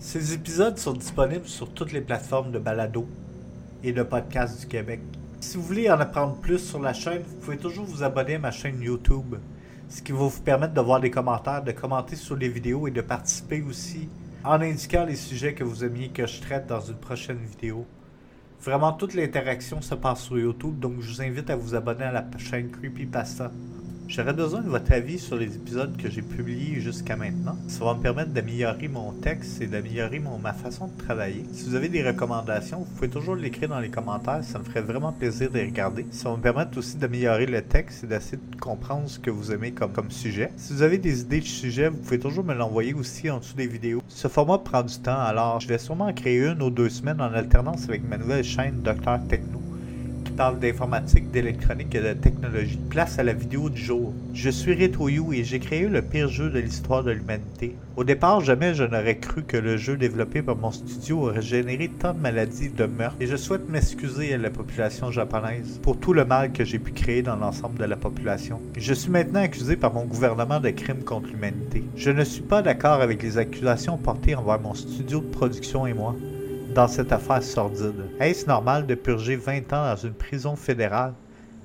Ces épisodes sont disponibles sur toutes les plateformes de balado et de podcast du Québec. Si vous voulez en apprendre plus sur la chaîne, vous pouvez toujours vous abonner à ma chaîne YouTube, ce qui va vous permettre de voir des commentaires, de commenter sur les vidéos et de participer aussi en indiquant les sujets que vous aimiez que je traite dans une prochaine vidéo. Vraiment, toute l'interaction se passe sur YouTube, donc je vous invite à vous abonner à la chaîne Creepypasta. J'aurais besoin de votre avis sur les épisodes que j'ai publiés jusqu'à maintenant. Ça va me permettre d'améliorer mon texte et d'améliorer ma façon de travailler. Si vous avez des recommandations, vous pouvez toujours l'écrire dans les commentaires. Ça me ferait vraiment plaisir de les regarder. Ça va me permettre aussi d'améliorer le texte et d'essayer de comprendre ce que vous aimez comme, sujet. Si vous avez des idées de sujets, vous pouvez toujours me l'envoyer aussi en dessous des vidéos. Ce format prend du temps, alors je vais sûrement en créer une ou deux semaines en alternance avec ma nouvelle chaîne Docteur Techno parle d'informatique, d'électronique et de technologie. Place à la vidéo du jour. Je suis RetroYou et j'ai créé le pire jeu de l'histoire de l'humanité. Au départ, jamais je n'aurais cru que le jeu développé par mon studio aurait généré tant de maladies et de meurtres, et je souhaite m'excuser à la population japonaise pour tout le mal que j'ai pu créer dans l'ensemble de la population. Je suis maintenant accusé par mon gouvernement de crimes contre l'humanité. Je ne suis pas d'accord avec les accusations portées envers mon studio de production et moi dans cette affaire sordide. Est-ce normal de purger 20 ans dans une prison fédérale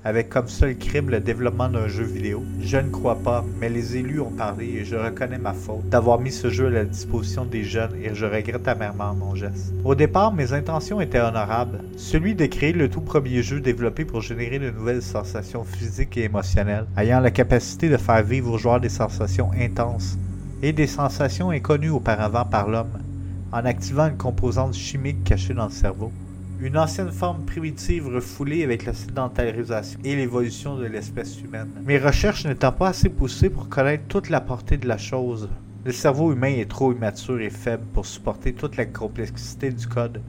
avec comme seul crime le développement d'un jeu vidéo? Je ne crois pas, mais les élus ont parlé et je reconnais ma faute d'avoir mis ce jeu à la disposition des jeunes et je regrette amèrement mon geste. Au départ, mes intentions étaient honorables, celui de créer le tout premier jeu développé pour générer de nouvelles sensations physiques et émotionnelles, ayant la capacité de faire vivre aux joueurs des sensations intenses et des sensations inconnues auparavant par l'homme en activant une composante chimique cachée dans le cerveau. Une ancienne forme primitive refoulée avec la sédentarisation et l'évolution de l'espèce humaine. Mes recherches n'étant pas assez poussées pour connaître toute la portée de la chose. Le cerveau humain est trop immature et faible pour supporter toute la complexité du code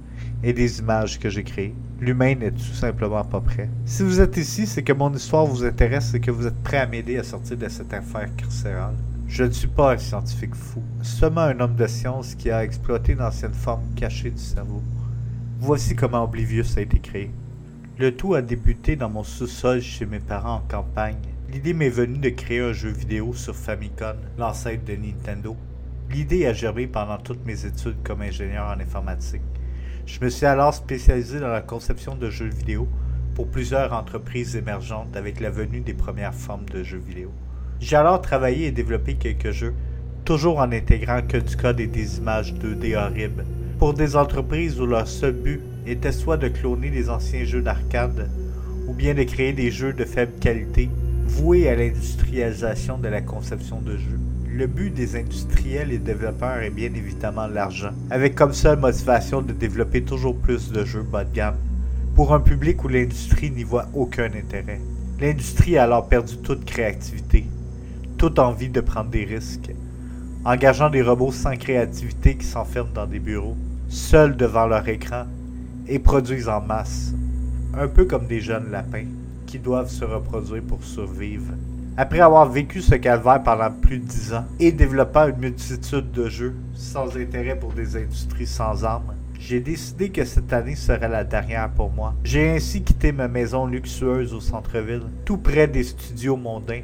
et des images que j'ai créées. L'humain n'est tout simplement pas prêt. Si vous êtes ici, c'est que mon histoire vous intéresse et que vous êtes prêt à m'aider à sortir de cette affaire carcérale. Je ne suis pas un scientifique fou, seulement un homme de science qui a exploité une ancienne forme cachée du cerveau. Voici comment Oblivious a été créé. Le tout a débuté dans mon sous-sol chez mes parents en campagne. L'idée m'est venue de créer un jeu vidéo sur Famicom, l'ancêtre de Nintendo. L'idée a germé pendant toutes mes études comme ingénieur en informatique. Je me suis alors spécialisé dans la conception de jeux vidéo pour plusieurs entreprises émergentes avec la venue des premières formes de jeux vidéo. J'ai alors travaillé et développé quelques jeux, toujours en intégrant que du code et des images 2D horribles, pour des entreprises où leur seul but était soit de cloner des anciens jeux d'arcade, ou bien de créer des jeux de faible qualité, voués à l'industrialisation de la conception de jeux. Le but des industriels et développeurs est bien évidemment l'argent, avec comme seule motivation de développer toujours plus de jeux bas de gamme, pour un public où l'industrie n'y voit aucun intérêt. L'industrie a alors perdu toute créativité, envie de prendre des risques, engageant des robots sans créativité qui s'enferment dans des bureaux, seuls devant leur écran, et produisent en masse, un peu comme des jeunes lapins qui doivent se reproduire pour survivre. Après avoir vécu ce calvaire pendant plus de dix ans et développant une multitude de jeux sans intérêt pour des industries sans armes, j'ai décidé que cette année serait la dernière pour moi. J'ai ainsi quitté ma maison luxueuse au centre-ville, tout près des studios mondains,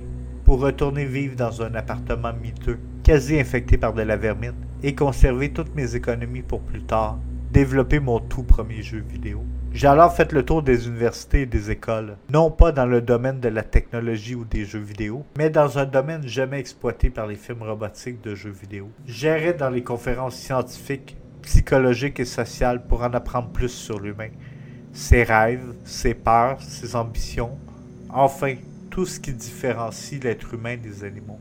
pour retourner vivre dans un appartement miteux, quasi infecté par de la vermine, et conserver toutes mes économies pour plus tard, développer mon tout premier jeu vidéo. J'ai alors fait le tour des universités et des écoles, non pas dans le domaine de la technologie ou des jeux vidéo, mais dans un domaine jamais exploité par les films robotiques de jeux vidéo. J'errais dans les conférences scientifiques, psychologiques et sociales pour en apprendre plus sur l'humain, ses rêves, ses peurs, ses ambitions, enfin tout ce qui différencie l'être humain des animaux.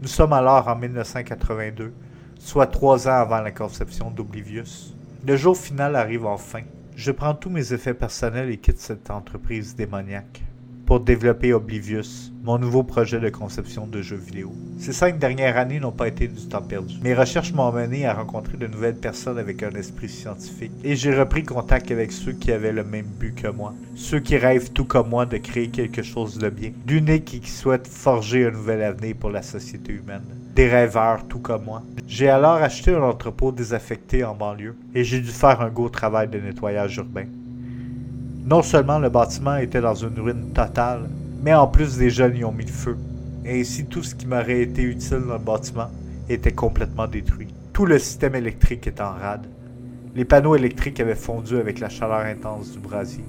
Nous sommes alors en 1982, soit trois ans avant la conception d'Oblivious. Le jour final arrive enfin. Je prends tous mes effets personnels et quitte cette entreprise démoniaque pour développer Oblivious, mon nouveau projet de conception de jeux vidéo. Ces cinq dernières années n'ont pas été du temps perdu. Mes recherches m'ont mené à rencontrer de nouvelles personnes avec un esprit scientifique, et j'ai repris contact avec ceux qui avaient le même but que moi, ceux qui rêvent tout comme moi de créer quelque chose de bien, d'unique et qui souhaitent forger un nouvel avenir pour la société humaine. Des rêveurs tout comme moi. J'ai alors acheté un entrepôt désaffecté en banlieue, et j'ai dû faire un gros travail de nettoyage urbain. Non seulement le bâtiment était dans une ruine totale, mais en plus des jeunes y ont mis le feu. Et ainsi tout ce qui m'aurait été utile dans le bâtiment était complètement détruit. Tout le système électrique est en rade. Les panneaux électriques avaient fondu avec la chaleur intense du brasier,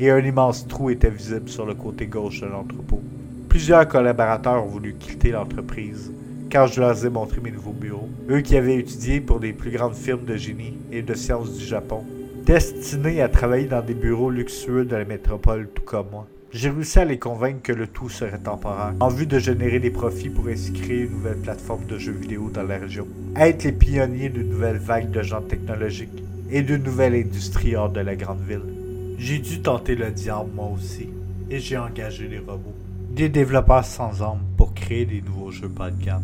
et un immense trou était visible sur le côté gauche de l'entrepôt. Plusieurs collaborateurs ont voulu quitter l'entreprise quand je leur ai montré mes nouveaux bureaux, eux qui avaient étudié pour les plus grandes firmes de génie et de sciences du Japon, destinés à travailler dans des bureaux luxueux de la métropole tout comme moi. J'ai réussi à les convaincre que le tout serait temporaire, en vue de générer des profits pour ainsi créer une nouvelle plateforme de jeux vidéo dans la région. Être les pionniers d'une nouvelle vague de gens technologiques et d'une nouvelle industrie hors de la grande ville. J'ai dû tenter le diable moi aussi, et j'ai engagé les robots. Des développeurs sans âme pour créer des nouveaux jeux pas de gamme.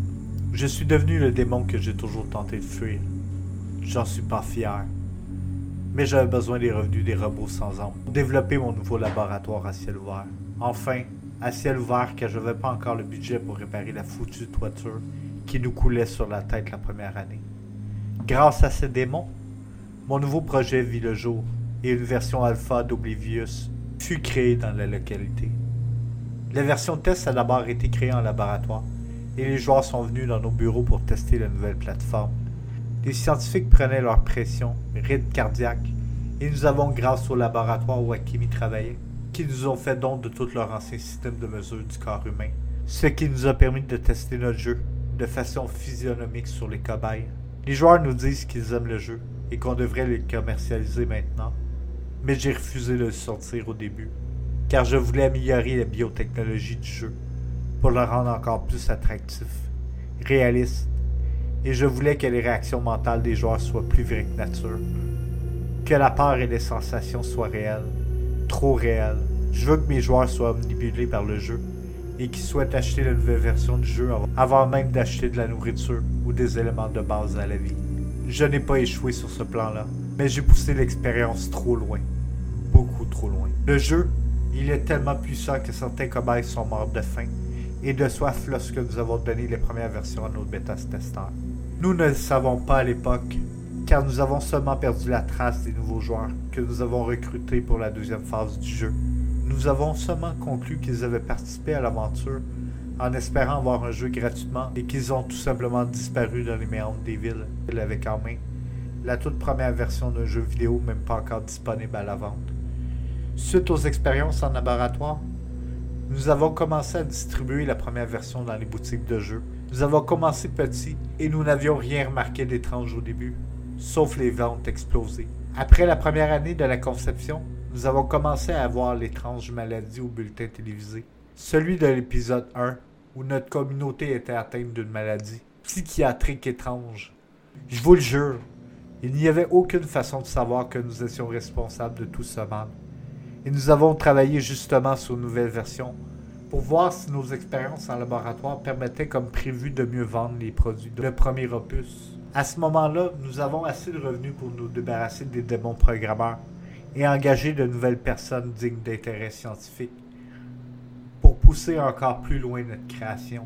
Je suis devenu le démon que j'ai toujours tenté de fuir. J'en suis pas fier mais j'avais besoin des revenus des robots sans âme pour développer mon nouveau laboratoire à ciel ouvert. Enfin, à ciel ouvert car je n'avais pas encore le budget pour réparer la foutue toiture qui nous coulait sur la tête la première année. Grâce à ces démons, mon nouveau projet vit le jour et une version alpha d'Oblivious fut créée dans la localité. La version test a d'abord été créée en laboratoire et les joueurs sont venus dans nos bureaux pour tester la nouvelle plateforme les scientifiques prenaient leur pression, rythme cardiaque, et nous avons, grâce au laboratoire où Akimi travaillait, qui nous ont fait don de tout leur ancien système de mesure du corps humain, ce qui nous a permis de tester notre jeu de façon physionomique sur les cobayes. Les joueurs nous disent qu'ils aiment le jeu et qu'on devrait le commercialiser maintenant, mais j'ai refusé de le sortir au début, car je voulais améliorer la biotechnologie du jeu pour le rendre encore plus attractif, réaliste et je voulais que les réactions mentales des joueurs soient plus vraies que nature. Que la peur et les sensations soient réelles, trop réelles. Je veux que mes joueurs soient omnibulés par le jeu et qu'ils souhaitent acheter la nouvelle version du jeu avant même d'acheter de la nourriture ou des éléments de base à la vie. Je n'ai pas échoué sur ce plan-là, mais j'ai poussé l'expérience trop loin. Beaucoup trop loin. Le jeu, il est tellement puissant que certains cobayes sont morts de faim et de soif lorsque nous avons donné les premières versions à nos bêta-testeurs. Nous ne le savons pas à l'époque, car nous avons seulement perdu la trace des nouveaux joueurs que nous avons recrutés pour la deuxième phase du jeu. Nous avons seulement conclu qu'ils avaient participé à l'aventure en espérant avoir un jeu gratuitement et qu'ils ont tout simplement disparu dans les méandres des villes avec en main la toute première version d'un jeu vidéo même pas encore disponible à la vente. Suite aux expériences en laboratoire, nous avons commencé à distribuer la première version dans les boutiques de jeux nous avons commencé petit et nous n'avions rien remarqué d'étrange au début, sauf les ventes explosées. Après la première année de la conception, nous avons commencé à avoir l'étrange maladie au bulletin télévisé. Celui de l'épisode 1, où notre communauté était atteinte d'une maladie psychiatrique étrange. Je vous le jure, il n'y avait aucune façon de savoir que nous étions responsables de tout ce mal. Et nous avons travaillé justement sur une nouvelle version pour voir si nos expériences en laboratoire permettaient comme prévu de mieux vendre les produits de le premier opus. À ce moment-là, nous avons assez de revenus pour nous débarrasser des démons programmeurs et engager de nouvelles personnes dignes d'intérêt scientifique pour pousser encore plus loin notre création.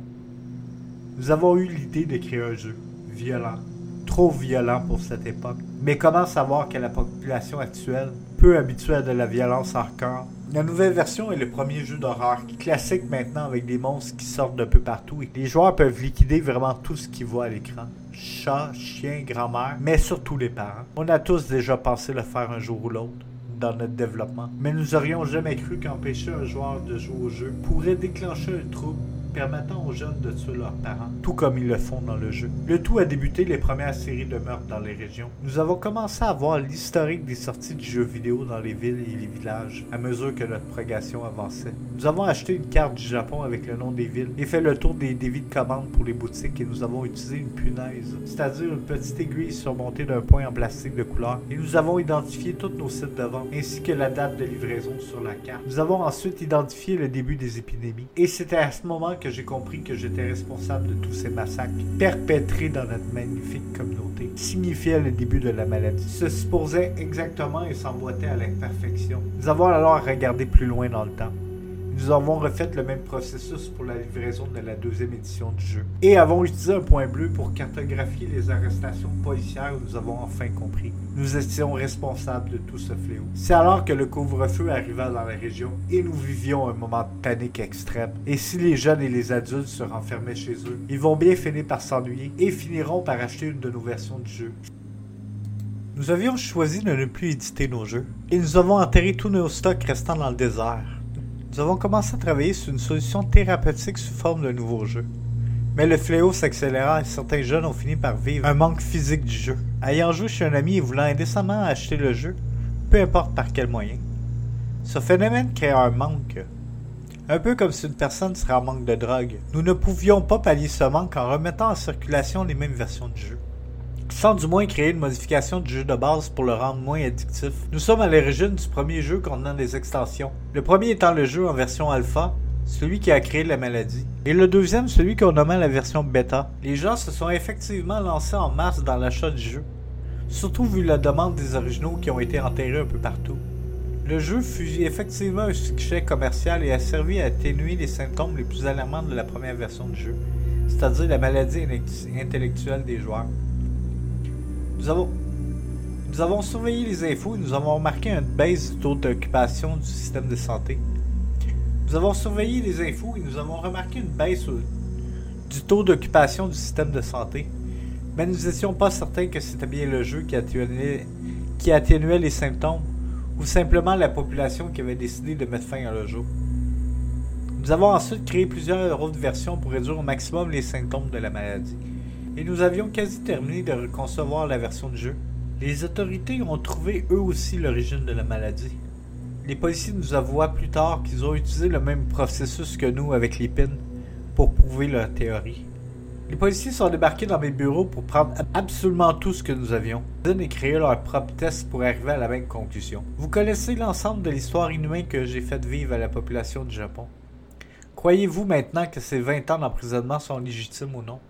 Nous avons eu l'idée de créer un jeu violent, trop violent pour cette époque. Mais comment savoir que la population actuelle, peu habituée à de la violence hardcore, la nouvelle version est le premier jeu d'horreur classique maintenant avec des monstres qui sortent d'un peu partout et les joueurs peuvent liquider vraiment tout ce qu'ils voient à l'écran. Chat, chien, grand-mère, mais surtout les parents. On a tous déjà pensé le faire un jour ou l'autre dans notre développement, mais nous aurions jamais cru qu'empêcher un joueur de jouer au jeu pourrait déclencher un trouble permettant aux jeunes de tuer leurs parents, tout comme ils le font dans le jeu. Le tout a débuté les premières séries de meurtres dans les régions. Nous avons commencé à voir l'historique des sorties du jeu vidéo dans les villes et les villages à mesure que notre progression avançait. Nous avons acheté une carte du Japon avec le nom des villes et fait le tour des dévis de commande pour les boutiques et nous avons utilisé une punaise, c'est-à-dire une petite aiguille surmontée d'un point en plastique de couleur et nous avons identifié tous nos sites de vente ainsi que la date de livraison sur la carte. Nous avons ensuite identifié le début des épidémies et c'était à ce moment que j'ai compris que j'étais responsable de tous ces massacres perpétrés dans notre magnifique communauté signifiait le début de la maladie. Se supposait exactement et s'emboîtait à l'imperfection. Nous avons alors regardé plus loin dans le temps. Nous avons refait le même processus pour la livraison de la deuxième édition du jeu. Et avons utilisé un point bleu pour cartographier les arrestations policières, nous avons enfin compris. Nous étions responsables de tout ce fléau. C'est alors que le couvre-feu arriva dans la région et nous vivions un moment de panique extrême. Et si les jeunes et les adultes se renfermaient chez eux, ils vont bien finir par s'ennuyer et finiront par acheter une de nos versions du jeu. Nous avions choisi de ne plus éditer nos jeux, et nous avons enterré tous nos stocks restants dans le désert. Nous avons commencé à travailler sur une solution thérapeutique sous forme de nouveau jeu. Mais le fléau s'accéléra et certains jeunes ont fini par vivre un manque physique du jeu. Ayant joué chez un ami et voulant indécemment acheter le jeu, peu importe par quel moyen. Ce phénomène créa un manque. Un peu comme si une personne serait en manque de drogue. Nous ne pouvions pas pallier ce manque en remettant en circulation les mêmes versions du jeu sans du moins créer une modification du jeu de base pour le rendre moins addictif. Nous sommes à l'origine du premier jeu contenant des extensions. Le premier étant le jeu en version alpha, celui qui a créé la maladie, et le deuxième celui qu'on nommait la version bêta. Les gens se sont effectivement lancés en masse dans l'achat du jeu, surtout vu la demande des originaux qui ont été enterrés un peu partout. Le jeu fut effectivement un succès commercial et a servi à atténuer les symptômes les plus alarmants de la première version du jeu, c'est-à-dire la maladie intellectuelle des joueurs. Nous avons, surveillé les infos et nous avons remarqué une baisse du taux d'occupation du système de santé. Nous avons surveillé les infos et nous avons remarqué une baisse du taux d'occupation du système de santé. Mais nous n'étions pas certains que c'était bien le jeu qui atténuait, qui atténuait les symptômes ou simplement la population qui avait décidé de mettre fin à le jeu. Nous avons ensuite créé plusieurs autres versions pour réduire au maximum les symptômes de la maladie et nous avions quasi terminé de concevoir la version de jeu. Les autorités ont trouvé eux aussi l'origine de la maladie. Les policiers nous avouent plus tard qu'ils ont utilisé le même processus que nous avec les pins pour prouver leur théorie. Les policiers sont débarqués dans mes bureaux pour prendre absolument tout ce que nous avions et créer leur propre test pour arriver à la même conclusion. Vous connaissez l'ensemble de l'histoire inhumaine que j'ai faite vivre à la population du Japon. Croyez-vous maintenant que ces 20 ans d'emprisonnement sont légitimes ou non?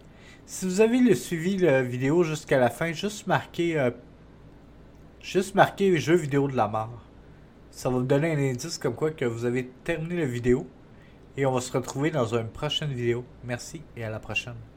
Si vous avez suivi la vidéo jusqu'à la fin, juste marquez euh, juste marquez jeu vidéo de la mort. Ça va vous donner un indice comme quoi que vous avez terminé la vidéo. Et on va se retrouver dans une prochaine vidéo. Merci et à la prochaine.